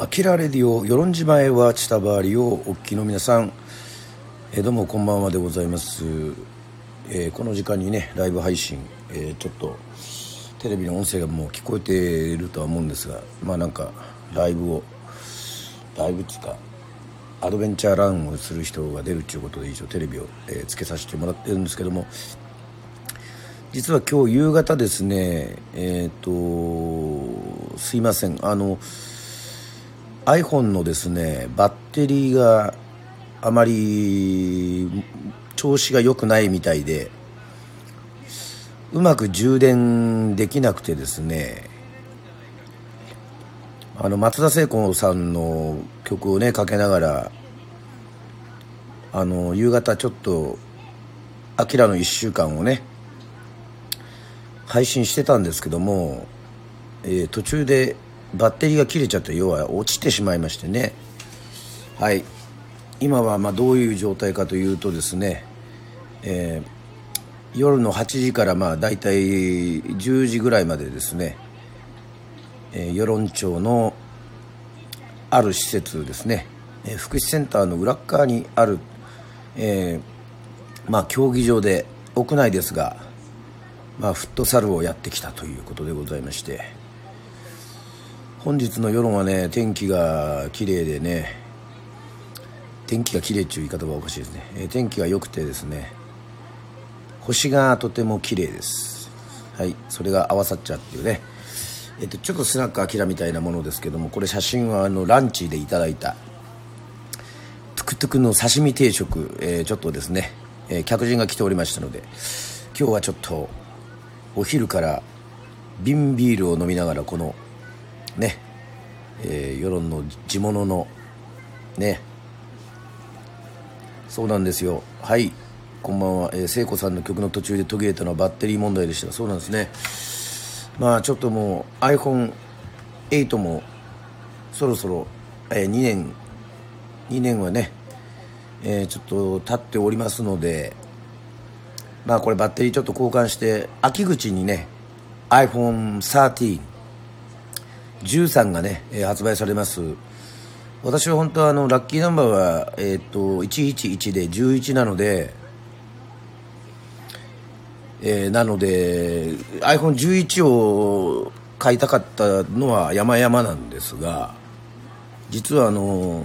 アキラレディオ与論島へはチタバーリをお聞きの皆さん、え、どうもこんばんはでございます、えー、この時間にねライブ配信、えー、ちょっとテレビの音声がもう聞こえているとは思うんですがまあなんかライブをライブっつうかアドベンチャーランをする人が出るっていうことで一応テレビを、え、つけさせてもらってるんですけども実は今日夕方ですねえっ、とすいません。あの iPhone のですねバッテリーがあまり調子が良くないみたいでうまく充電できなくてですねあの松田聖子さんの曲をねかけながらあの夕方ちょっと「あきらの1週間」をね配信してたんですけども、えー、途中でバッテリーが切れちゃって要は落ちてしまいましてね。はい。今はまどういう状態かというとですね、えー、夜の8時からまあ大体10時ぐらいまでですね、えー、与論町のある施設ですね、えー、福祉センターの裏側にある、え、まあ、競技場で屋内ですが、まあ、フットサルをやってきたということでございまして。本日の夜はね天気が綺麗でね天気が綺麗っていう言い方はおかしいですね、えー、天気が良くてですね星がとても綺麗です。はいそれが合わさっちゃうっていうね。えっと、ちょっとスナックアキラみたいなものですけどもこれ写真はあのランチでいただいたトゥクトゥクの刺身定食、えー、ちょっとですね、え、客人が来ておりましたので今日はちょっとお昼から瓶ビールを飲みながらこのね、えー、世論の地物のね。そうなんですよ。はいこんばんは、えー、聖子さんの曲の途中で途切れたのはバッテリー問題でした。そうなんですね。まあちょっともう iPhone8 もそろそろ、えー、2年2年はね、えー、ちょっと経っておりますのでまあこれバッテリーちょっと交換して秋口にね iPhone13 13がね、えー、発売されます。私は本当はあのラッキーナンバーは、えー、っと111で11なので、えー、なので iPhone11 を買いたかったのは山々なんですが実はあの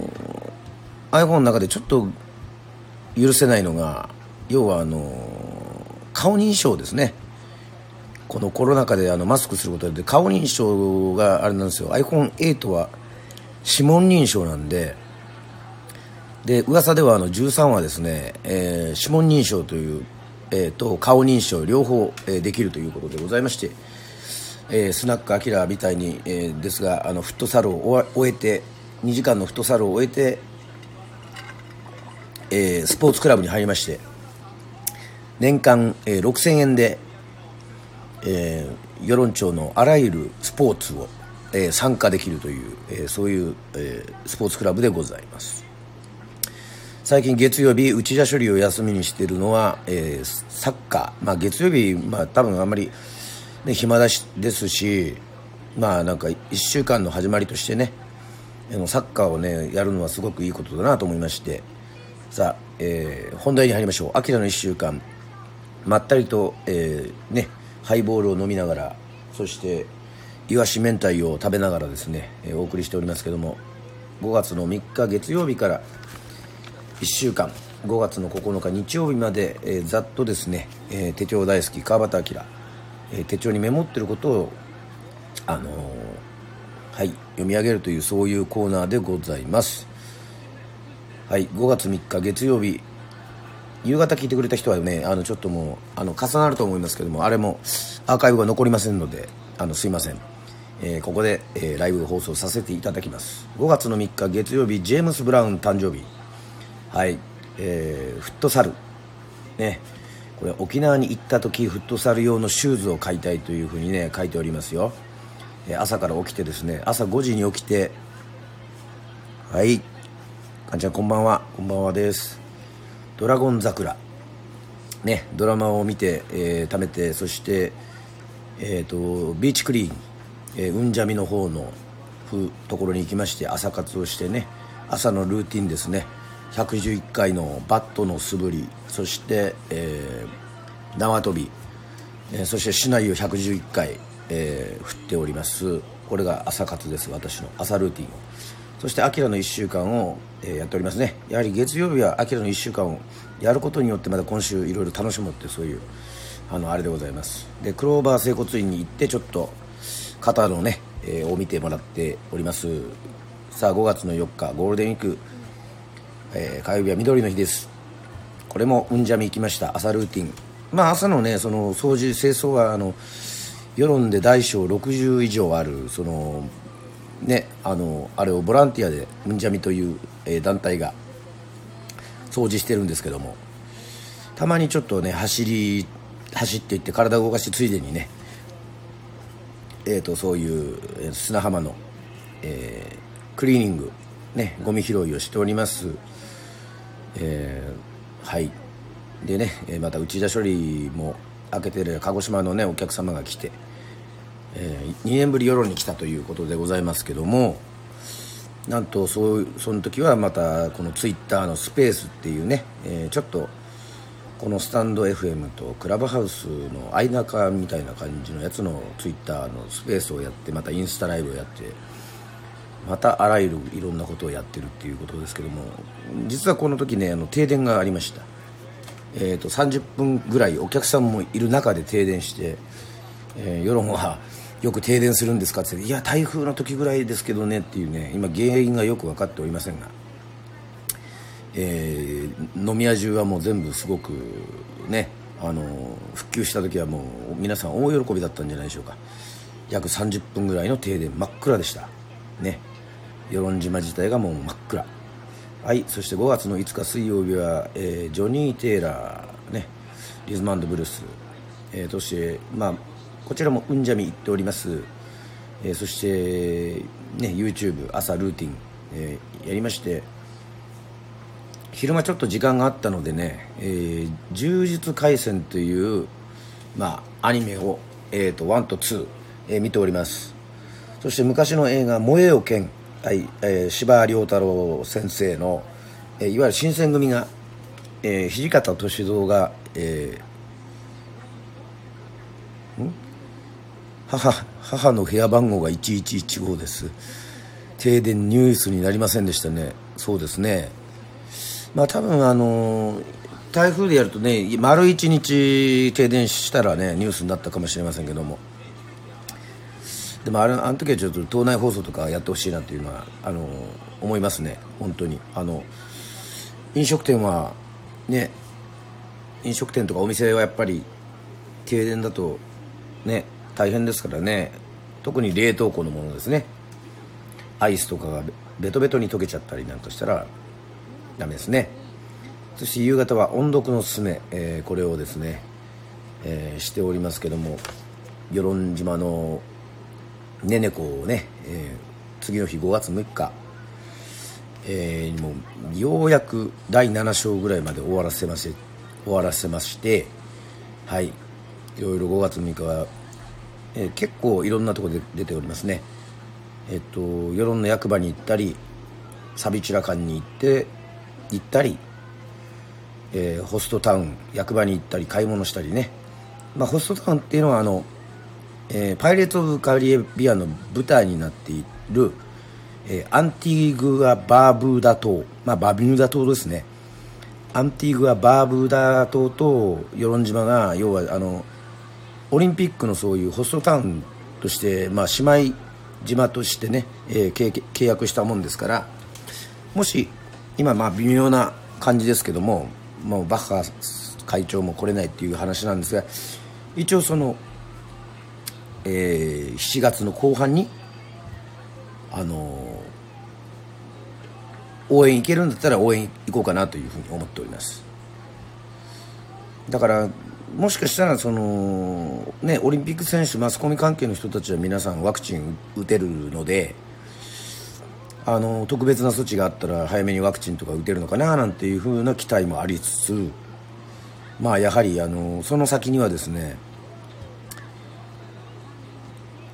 iPhone の中でちょっと許せないのが要はあの顔認証ですね。このコロナ禍であのマスクすることで顔認証があれなんですよ。iPhone8 は指紋認証なんでで噂ではあの13はですね、えー、指紋認証という、えー、と顔認証両方、えー、できるということでございまして、えー、スナックアキラみたいに、えー、ですがあのフットサルを終えて2時間のフットサルを終えて、えー、スポーツクラブに入りまして年間、えー、6000円でえー、与論町のあらゆるスポーツを、えー、参加できるという、えー、そういう、え、スポーツクラブでございます。最近月曜日内田処理を休みにしているのは、え、サッカー、まあ、月曜日、まあ、多分あんまり、ね、暇だしですしまあなんか1週間の始まりとしてねサッカーをねやるのはすごくいいことだなと思いまして。さあ、え、本題に入りましょう「秋田の1週間」まったりと、えー、ねハイボールを飲みながらそしていわし明太を食べながらですね、え、お送りしておりますけども5月の3日月曜日から1週間5月の9日日曜日まで、えー、ざっとですね、えー、手帳大好き川端明、えー、手帳にメモってることをあのはい読み上げるというそういうコーナーでございます。はい5月3日月曜日夕方聞いてくれた人はねあのちょっともうあの重なると思いますけどもあれもアーカイブが残りませんのであのすいません、えー、ここで、えー、ライブ放送させていただきます。5月の3日月曜日ジェームス・ブラウン誕生日。はい、えー、フットサル。ね。これ沖縄に行った時フットサル用のシューズを買いたいというふうにね書いておりますよ、え朝から起きてですね朝5時に起きてはい。かんちゃんこんばんは。こんばんはです。ドラゴン桜」ねドラマを見て、えー、貯めてそして、えーと、ビーチクリーン、えー、うんじゃみの方のところに行きまして朝活をしてね朝のルーティンですね。111回のバットの素振りそして、えー、縄跳び、えー、そして市内を111回、えー、振っております。これが朝活です私の朝ルーティンを。そしてアキラの1週間を、え、やっておりますね。やはり月曜日はアキラの1週間をやることによってまた今週いろいろ楽しむってそういうあのあれでございます。でクローバー整骨院に行ってちょっと肩のね、えー、を見てもらっております。さあ5月の4日ゴールデンウィーク、えー、火曜日は緑の日です。これもうんじゃみ行きました。朝ルーティン。まあ朝のねその掃除清掃はあの世論で大小60以上あるそのねあのあれをボランティアでうんじゃみという、えー、団体が掃除してるんですけどもたまにちょっとね走り走っていって体を動かしてついでにねえーと、そういう砂浜の、えー、クリーニング、ね、ゴミ拾いをしております、えー、はい。でねまた内田処理も開けてる鹿児島のねお客様が来て、えー、2年ぶり世論に来たということでございますけどもなんとそうその時はまたこのツイッターのスペースっていうね、えー、ちょっとこのスタンド FM とクラブハウスの間中みたいな感じのやつのツイッターのスペースをやってまたインスタライブをやってまたあらゆるいろんなことをやってるっていうことですけども実はこの時ねあの停電がありました、えーと、30分ぐらいお客さんもいる中で停電して、えー、世論はよく停電するんですかって。っていや台風の時ぐらいですけどねっていうね。今原因がよく分かっておりませんが。えー、飲み屋中はもう全部すごくねあの復旧した時はもう皆さん大喜びだったんじゃないでしょうか。約30分ぐらいの停電真っ暗でした。ね。与論島自体がもう真っ暗。はいそして5月の5日水曜日は、えー、ジョニー・テイラーねリズムブルース、えー、そしてまあこちらもうんじゃみ行っております、えー、そしてね YouTube 朝ルーティン、えー、やりまして昼間ちょっと時間があったのでね「えー、柔術廻戦」という、まあ、アニメを、えーと、1と2、えー、見ております。そして昔の映画「燃えよ剣」はいえー、司馬遼太郎先生の、えー、いわゆる新選組が、えー、土方歳三が、えー、ん？母母の部屋番号が1115です。停電ニュースになりませんでしたね。そうですね。まあ多分あの台風でやるとね丸一日停電したらねニュースになったかもしれませんけども。でもあれあの時はちょっと島内放送とかやってほしいなというのはあの思いますね。本当に。あの飲食店はね飲食店とかお店はやっぱり停電だとね大変ですからね。特に冷凍庫のものですね。アイスとかがベトベトに溶けちゃったりなんかしたらダメですね。そして夕方は音読のすすめ、えー、これをですね、えー、しておりますけども与論島のねねこをね、えー、次の日5月6日、えー、もうようやく第7章ぐらいまで終わらせまし終わらせましてはい。いろいろ5月6日は、えー、結構いろんなとこで出ておりますね。えっと世論の役場に行ったりサビチュラ館に行って行ったり、えー、ホストタウン役場に行ったり買い物したりね、まあ、ホストタウンっていうのはあの、え、パイレーツ・オブ・カリビアの舞台になっている、え、アンティーグア・バーブーダ島、まあ、バビューダ島ですね。アンティーグア・バーブーダ島と与論島が要はあのオリンピックのそういうホストタウンとして、まあ、姉妹島としてね、えー、契約したもんですからもし今まあ微妙な感じですけどももうバッハ会長も来れないっていう話なんですが一応その、えー、7月の後半にあのー、応援行けるんだったら応援行こうかなというふうに思っております。だからもしかしたらその、ね、オリンピック選手マスコミ関係の人たちは皆さんワクチン打てるのであの特別な措置があったら早めにワクチンとか打てるのかななんていう風な期待もありつつまあやはりあのその先にはですね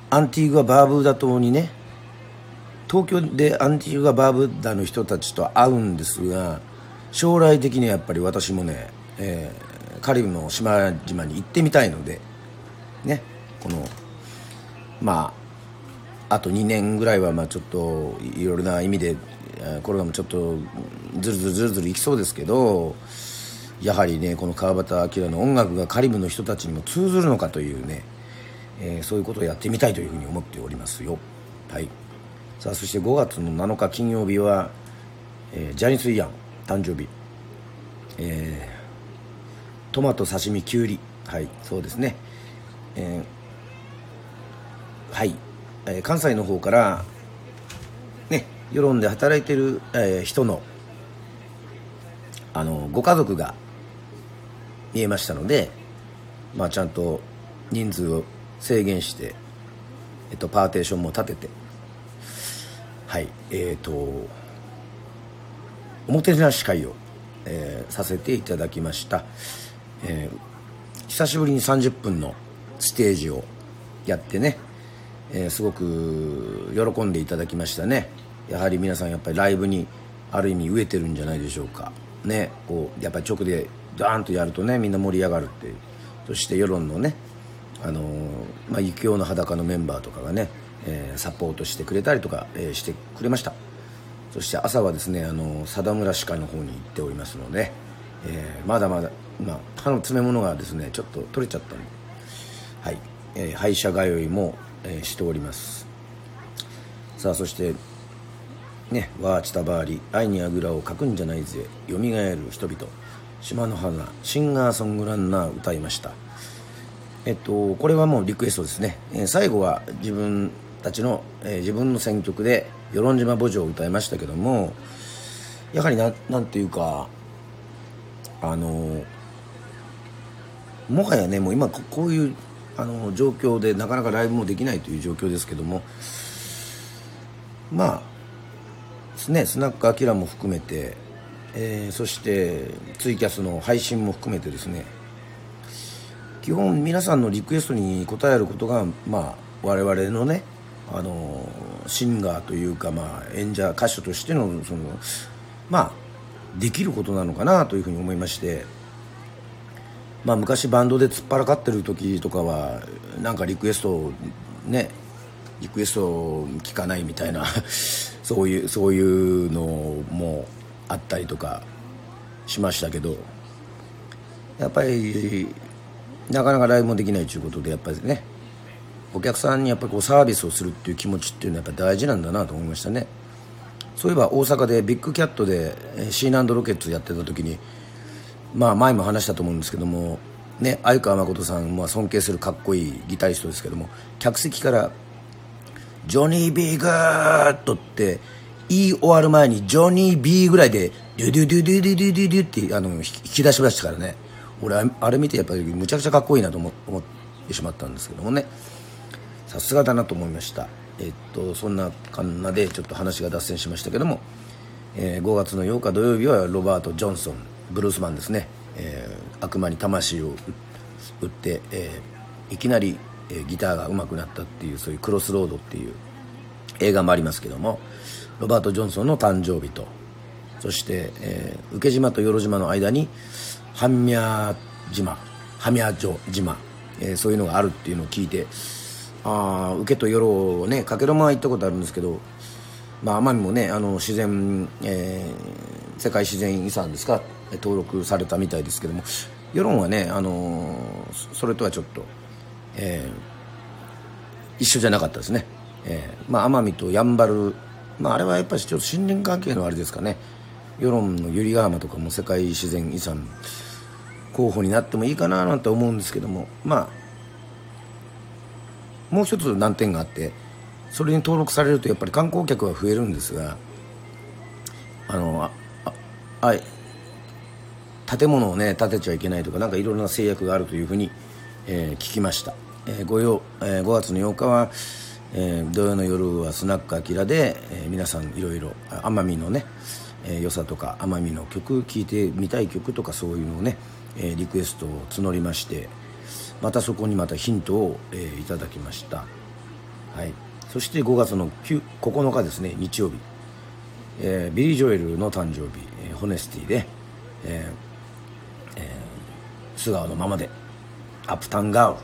アンティーグア・バーブーダ島にね、東京でアンティーグア・バーブーダの人たちと会うんですが将来的にはやっぱり私もね、えー、カリブの島々に行ってみたいのでねこのまああと2年ぐらいはまあちょっといろいろな意味でコロナもちょっとずるずるずるずるいきそうですけどやはりねこの川端明の音楽がカリブの人たちにも通ずるのかというね、えー、そういうことをやってみたいというふうに思っておりますよ。はい。さあそして5月の7日金曜日は、えー、ジャニス・イアン誕生日。え、トマト刺身きゅうり。はいそうですね。えー、はい、えー、関西の方からね世論で働いてる、えー、人のあのご家族が見えましたので、まあ、ちゃんと人数を制限して、えっと、パーテーションも立ててはいえっ、ー、とおもてなし会を、えー、させていただきました、えー、久しぶりに30分のステージをやってね、えー、すごく喜んでいただきましたね。やはり皆さんやっぱりライブにある意味飢えてるんじゃないでしょうか。ねこうやっぱり直でダーンとやるとねみんな盛り上がるっていう。そして世論のねあのまあ、雪用の裸のメンバーとかがね、えー、サポートしてくれたりとか、えー、してくれました。そして朝はですねあの貞村歯科の方に行っておりますので、えー、まだまだ、まあ、歯の詰め物がですねちょっと取れちゃったんで。はい、えー、歯医者通いも、えー、しております。さあそしてねわーチタバーリ愛にあぐらをかくんじゃないぜ。よみがえる人々。島の花。シンガーソングランナー歌いました。えっとこれはもうリクエストですね、えー、最後は自分たちの、えー、自分の選曲で与論島墓場を歌いましたけどもやはりななんていうかあのもはやねもう今こういうあの状況でなかなかライブもできないという状況ですけどもまあねスナックアキラも含めて、えー、そしてツイキャスの配信も含めてですね基本皆さんのリクエストに応えることがまあ我々のねあのシンガーというか、まあ、演者歌手としてのそのまあできることなのかなというふうに思いまして、まあ、昔バンドで突っ張らかってる時とかはなんかリクエストねリクエスト聞かないみたいな そういうそういうのもあったりとかしましたけどやっぱりなかなかライブもできないということでやっぱりねお客さんにやっぱりこうサービスをするっていう気持ちっていうのはやっぱ大事なんだなと思いましたね。そういえば大阪でビッグキャットでシーナンドロケッツやってた時にまあ前も話したと思うんですけどもね相川誠さん、まあ、尊敬するかっこいいギタリストですけども客席から「ジョニー・ビー・グーッド」って言い終わる前に「ジョニー・ビー」ぐらいで「デュデュデュデュデュデュデュデュ」ってあの引き出しましたからね。俺あれ見てやっぱりむちゃくちゃかっこいいなと思ってしまったんですけどもね。さすがだなと思いました。えっとそんなかんなでちょっと話が脱線しましたけども、えー、5月の8日土曜日はロバート・ジョンソンブルースマンですね、えー、悪魔に魂を打って、えー、いきなり、えー、ギターが上手くなったっていうそういうクロスロードっていう映画もありますけどもロバート・ジョンソンの誕生日とそして、えー、受島と与路島の間に半宮島半宮島、えー、そういうのがあるっていうのを聞いてあ受けと夜をねかけろま行ったことあるんですけど、まあ、奄美もねあの自然、えー、世界自然遺産ですか登録されたみたいですけども世論はね、あのー、それとはちょっと、えー、一緒じゃなかったですね、えーまあ、奄美とやんばる、まあ、あれはやっぱりちょっと森林関係のあれですかね。世論の百合ヶ浜とかも世界自然遺産候補になってもいいかななんて思うんですけどもまあもう一つ難点があってそれに登録されるとやっぱり観光客は増えるんですがあのああ建物をね建てちゃいけないとかなんかいろいろな制約があるというふうに、えー、聞きました、えー、5, 曜えー、5月の8日は、えー、土曜の夜はスナックアキラで、えー、皆さんいろいろ奄美のね、えー、良さとか奄美の曲聴いてみたい曲とかそういうのをね、えー、リクエストを募りましてまたそこにまたヒントを、えー、いただきました、はい、そして5月の9日ですね日曜日、えー、ビリー・ジョエルの誕生日、えー、オネスティで、えー、素顔のままでアップタウンガール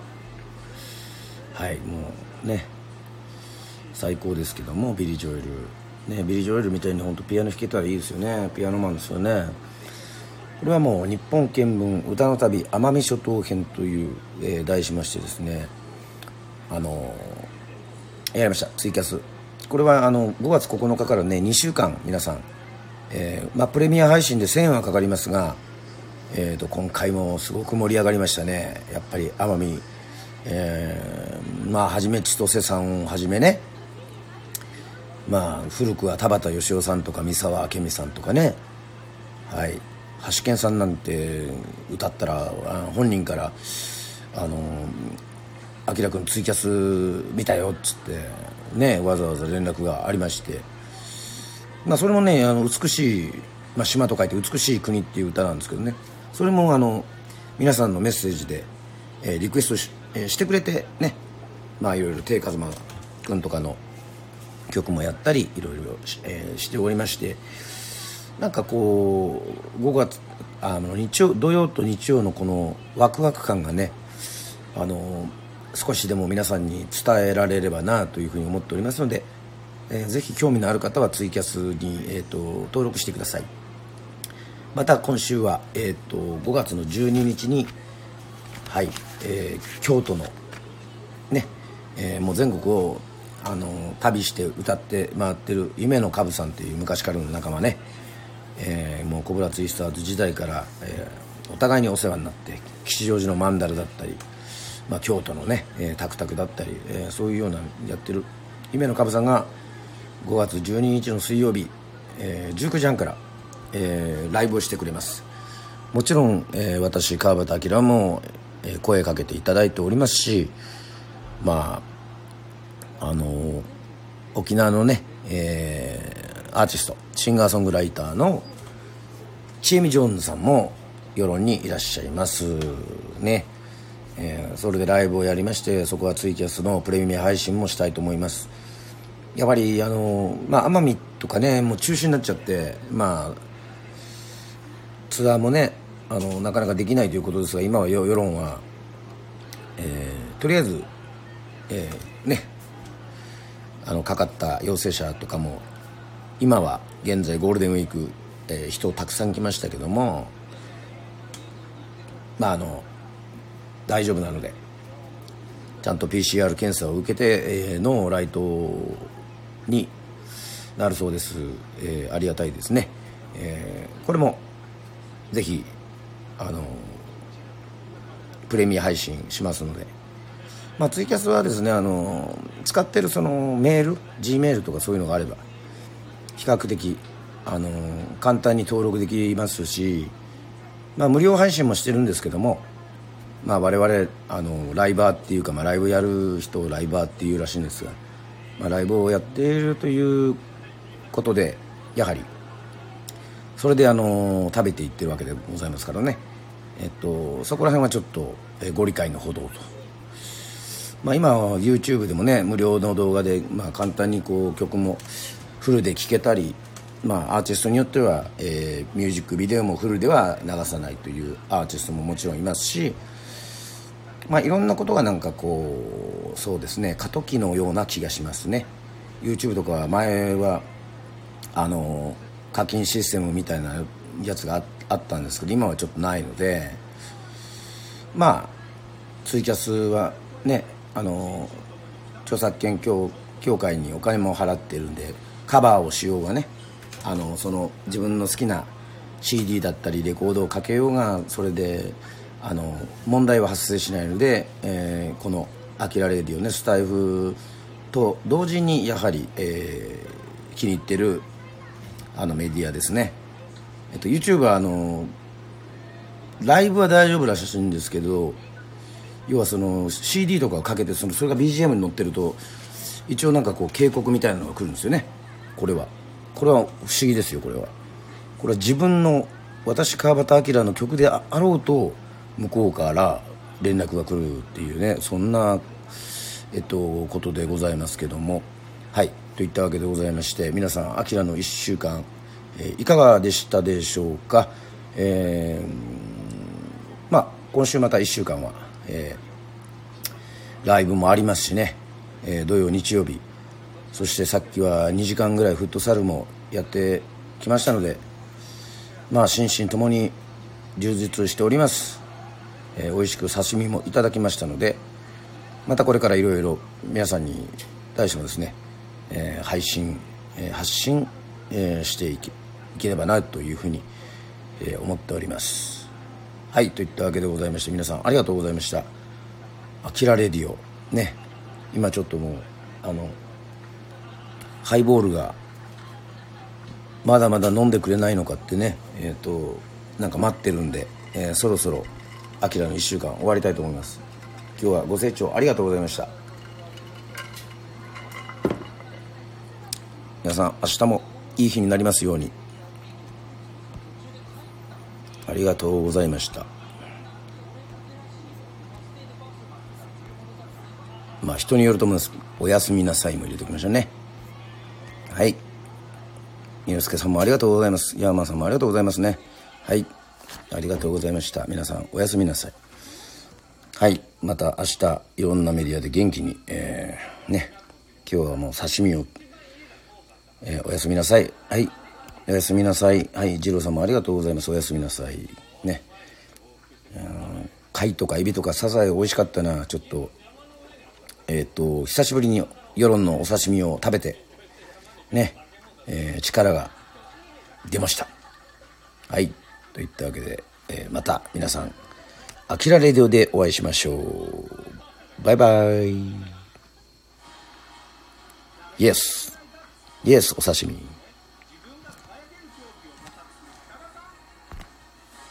はいもうね最高ですけどもビリー・ジョエル。ねビリー・ジョエルみたいに本当ピアノ弾けたらいいですよね。ピアノマンですよね。これはもう日本見聞歌の旅奄美諸島編という、えー、題しましてですね。あのー、やりました。ツイキャス。これはあの5月9日からね2週間皆さん、えーまあ、プレミア配信で1000円はかかりますが、えーと、今回もすごく盛り上がりましたね。やっぱり奄美、えー、まあはじめ千歳さんをはじめね。まあ古くは田畑義雄さんとか三沢明美さんとかね。はい。橋健さんなんて歌ったら本人から「あの明君ツイキャス見たよ」っつってねわざわざ連絡がありまして、まあ、それもねあの美しい、まあ、島と書いて「美しい国」っていう歌なんですけどね。それもあの皆さんのメッセージで、えー、リクエストし,、えー、してくれてね。まあいろいろ手和真君とかの曲もやったりいろいろ、えー、しておりましてなんかこう5月あの日曜土曜と日曜のこのワクワク感がねあの少しでも皆さんに伝えられればなというふうに思っておりますので、えー、ぜひ興味のある方はツイキャスに、えーと、登録してください。また今週は、えーと、5月の12日にはい、えー、京都のね、えー、もう全国をあの旅して歌って回ってる夢のカブさんという昔からの仲間ねえー、もうコブラツイスターズ時代から、えー、お互いにお世話になって吉祥寺のマンダルだったり、まあ、京都のね、えー、タクタクだったり、えー、そういうようなやってる姫野かぶさんが5月12日の水曜日、えー、19時半から、えー、ライブをしてくれます。もちろん、えー、私川端明も、えー、声かけていただいておりますしまああのー、沖縄のね、えーアーティストシンガーソングライターのチエミ・ジョーンズさんも世論にいらっしゃいますね、えー、それでライブをやりましてそこはツイキャスのプレミア配信もしたいと思います。やっぱりあのまあ奄美とかねもう中止になっちゃってまあツアーもねあのなかなかできないということですが今は世論は、えー、とりあえず、えー、ねあのかかった陽性者とかも今は現在ゴールデンウィーク、えー、人たくさん来ましたけどもまああの大丈夫なのでちゃんと PCR 検査を受けて、えー、のライトになるそうです、えー、ありがたいですね、えー、これもぜひあのプレミア配信しますので、まあ、ツイキャスはですねあの使ってるそのメール G メールとかそういうのがあれば比較的あの簡単に登録できますし、まあ、無料配信もしてるんですけども、まあ、我々あのライバーっていうか、まあ、ライブやる人をライバーっていうらしいんですが、まあ、ライブをやっているということでやはりそれであの食べていってるわけでございますからね、えっと、そこら辺はちょっとご理解のほどと。まあ、今 YouTube でもね無料の動画で、まあ、簡単にこう曲もフルで聴けたり、まあ、アーティストによっては、え、ミュージックビデオもフルでは流さないというアーティストももちろんいますし、まあ、いろんなことがなんかこうそうですね過渡期のような気がしますね YouTube とかは前はあの課金システムみたいなやつがあったんですけど今はちょっとないのでまあツイキャスはねあの著作権協会にお金も払ってるんでカバーをしようがねあのその自分の好きな CD だったりレコードをかけようがそれであの問題は発生しないので、えー、この「アキラレディオね」スタイフと同時にやはり、えー、気に入ってるあのメディアですね、えっと、YouTube はあのライブは大丈夫らしいんですけど要はその CD とかをかけてそのそれが BGM に載ってると一応なんかこう警告みたいなのが来るんですよね。これは。これは不思議ですよこれは。これは自分の私川端明の曲であろうと向こうから連絡が来るっていうねそんなえっとことでございますけども。はい。といったわけでございまして皆さんあきらの1週間、えー、いかがでしたでしょうか？えー、まあ今週また1週間は、えー、ライブもありますしね、えー、土曜日曜日。そしてさっきは2時間ぐらいフットサルもやってきましたのでまあ心身ともに充実しております、えー、美味しく刺身もいただきましたのでまたこれからいろいろ皆さんに対してもですね、えー、配信、えー、発信、えー、していけいければなというふうに、えー、思っております。はいといったわけでございまして皆さんありがとうございました「あきらレディオ」ね。今ちょっともうあのハイボールがまだまだ飲んでくれないのかってね。えっ、ー、となんか待ってるんで、えー、そろそろ「あきらの1週間」終わりたいと思います。今日はご清聴ありがとうございました。皆さん明日もいい日になりますように。ありがとうございました。まあ人によると思います。おやすみなさいも入れておきましょうね。はい。猪助さんもありがとうございます。ヤーマンさんもありがとうございますね。はい。ありがとうございました。皆さんおやすみなさい。はい。また明日いろんなメディアで元気にえー、ね。今日はもう刺身を、えー、おやすみなさい。はい。おやすみなさい。はい。二郎さんもありがとうございます。おやすみなさい。ね。貝とかエビとかサザエ美味しかったな。ちょっとえっ、ー、と久しぶりに世論のお刺身を食べてね、えー、力が出ました。はい。といったわけで、えー、また皆さんアキラレディオでお会いしましょう。バイバイ。イエスイエスお刺身。